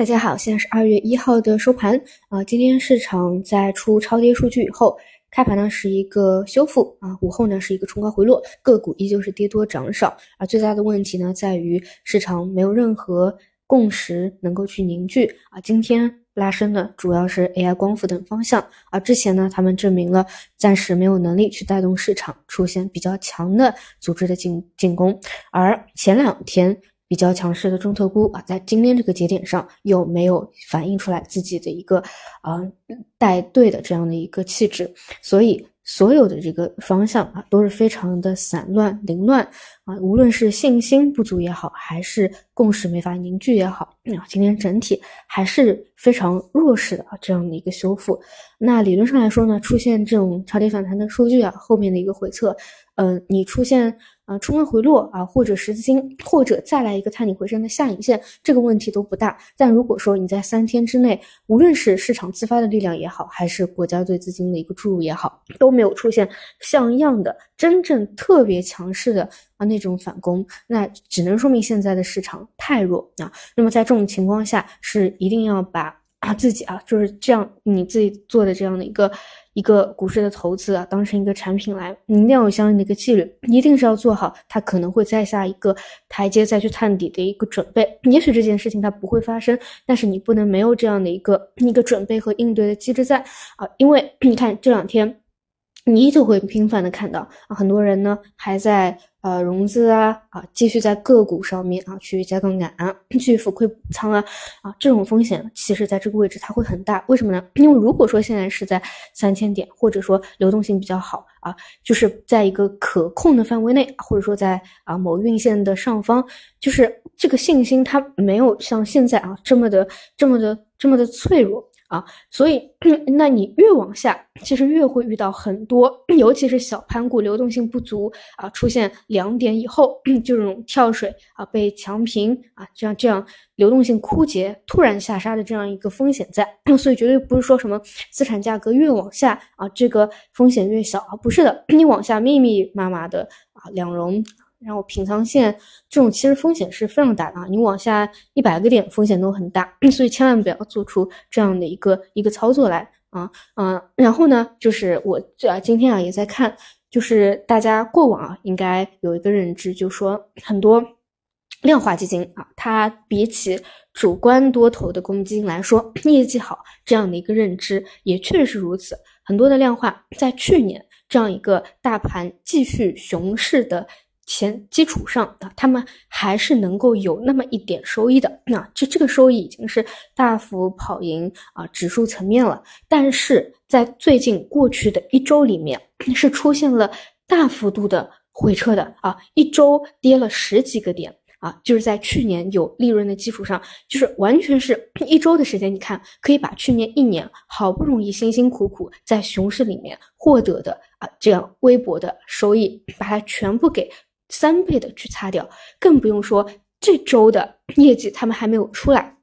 大家好，现在是二月一号的收盘啊。今天市场在出超跌数据以后，开盘呢是一个修复啊，午后呢是一个冲高回落，个股依旧是跌多涨少。而最大的问题呢，在于市场没有任何共识能够去凝聚啊。今天拉升的主要是 AI 光伏等方向，而之前呢，他们证明了暂时没有能力去带动市场出现比较强的组织的进进攻，而前两天。比较强势的中特估啊，在今天这个节点上又没有反映出来自己的一个啊带队的这样的一个气质，所以所有的这个方向啊都是非常的散乱凌乱啊，无论是信心不足也好，还是共识没法凝聚也好，啊，今天整体还是非常弱势的啊这样的一个修复。那理论上来说呢，出现这种超跌反弹的数据啊，后面的一个回撤，嗯，你出现。啊，冲高回落啊，或者十字星，或者再来一个探底回升的下影线，这个问题都不大。但如果说你在三天之内，无论是市场自发的力量也好，还是国家队资金的一个注入也好，都没有出现像样的真正特别强势的啊那种反攻，那只能说明现在的市场太弱啊。那么在这种情况下，是一定要把啊自己啊就是这样你自己做的这样的一个。一个股市的投资啊，当成一个产品来，你一定要有相应的一个纪律，一定是要做好它可能会再下一个台阶再去探底的一个准备。也许这件事情它不会发生，但是你不能没有这样的一个一个准备和应对的机制在啊，因为你看这两天。你依旧会频繁的看到啊，很多人呢还在呃融资啊啊，继续在个股上面啊去加杠杆啊，去浮亏补仓啊啊，这种风险其实在这个位置它会很大。为什么呢？因为如果说现在是在三千点，或者说流动性比较好啊，就是在一个可控的范围内，或者说在啊某运线的上方，就是这个信心它没有像现在啊这么的这么的这么的脆弱。啊，所以，那你越往下，其实越会遇到很多，尤其是小盘股流动性不足啊，出现两点以后 就这种跳水啊，被强平啊，这样这样流动性枯竭、突然下杀的这样一个风险在。所以绝对不是说什么资产价格越往下啊，这个风险越小啊，不是的，你往下密密麻麻的啊，两融。然后平仓线这种其实风险是非常大的啊，你往下一百个点风险都很大，所以千万不要做出这样的一个一个操作来啊啊。然后呢，就是我这今天啊也在看，就是大家过往啊应该有一个认知，就说很多量化基金啊，它比起主观多头的公募基金来说，业绩好这样的一个认知也确实如此。很多的量化在去年这样一个大盘继续熊市的。前基础上啊，他们还是能够有那么一点收益的。那这这个收益已经是大幅跑赢啊指数层面了。但是在最近过去的一周里面，是出现了大幅度的回撤的啊，一周跌了十几个点啊，就是在去年有利润的基础上，就是完全是一周的时间。你看，可以把去年一年好不容易辛辛苦苦在熊市里面获得的啊这样微薄的收益，把它全部给。三倍的去擦掉，更不用说这周的业绩他们还没有出来。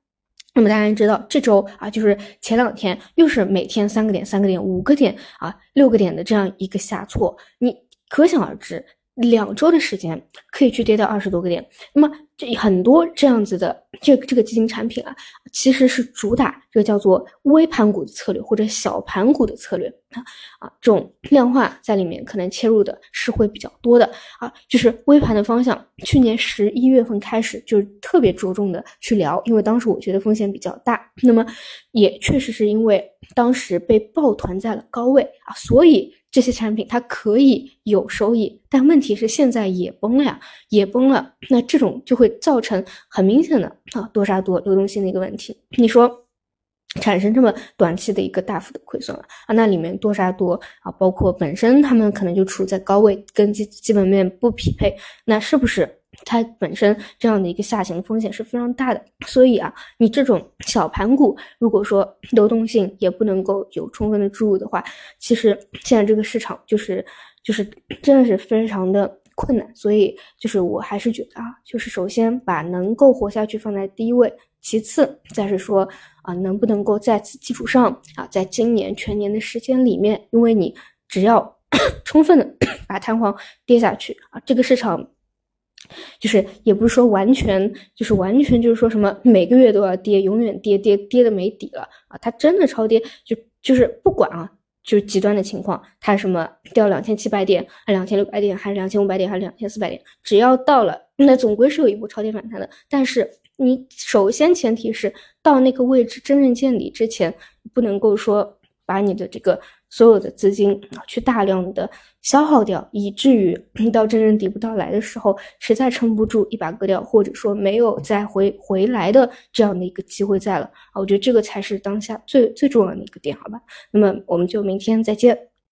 那么大家知道，这周啊，就是前两天又是每天三个点、三个点、五个点啊、六个点的这样一个下挫，你可想而知。两周的时间可以去跌到二十多个点，那么这很多这样子的这这个基金产品啊，其实是主打这个叫做微盘股的策略或者小盘股的策略啊啊，这种量化在里面可能切入的是会比较多的啊，就是微盘的方向。去年十一月份开始就是特别着重的去聊，因为当时我觉得风险比较大，那么也确实是因为当时被抱团在了高位啊，所以。这些产品它可以有收益，但问题是现在也崩了呀，也崩了。那这种就会造成很明显的啊多杀多流动性的一个问题。你说产生这么短期的一个大幅的亏损了啊，那里面多杀多啊，包括本身他们可能就处在高位，跟基基本面不匹配，那是不是？它本身这样的一个下行风险是非常大的，所以啊，你这种小盘股，如果说流动性也不能够有充分的注入的话，其实现在这个市场就是就是真的是非常的困难。所以就是我还是觉得啊，就是首先把能够活下去放在第一位，其次再是说啊，能不能够在此基础上啊，在今年全年的时间里面，因为你只要 充分的 把弹簧跌下去啊，这个市场。就是也不是说完全就是完全就是说什么每个月都要跌，永远跌跌跌的没底了啊！它真的超跌，就就是不管啊，就是极端的情况，它什么掉两千七百点，还两千六百点，还是两千五百点，还是两千四百点，只要到了，那总归是有一波超跌反弹的。但是你首先前提是到那个位置真正见底之前，不能够说把你的这个。所有的资金去大量的消耗掉，以至于 到真正底部到来的时候，实在撑不住一把割掉，或者说没有再回回来的这样的一个机会在了啊！我觉得这个才是当下最最重要的一个点，好吧？那么我们就明天再见。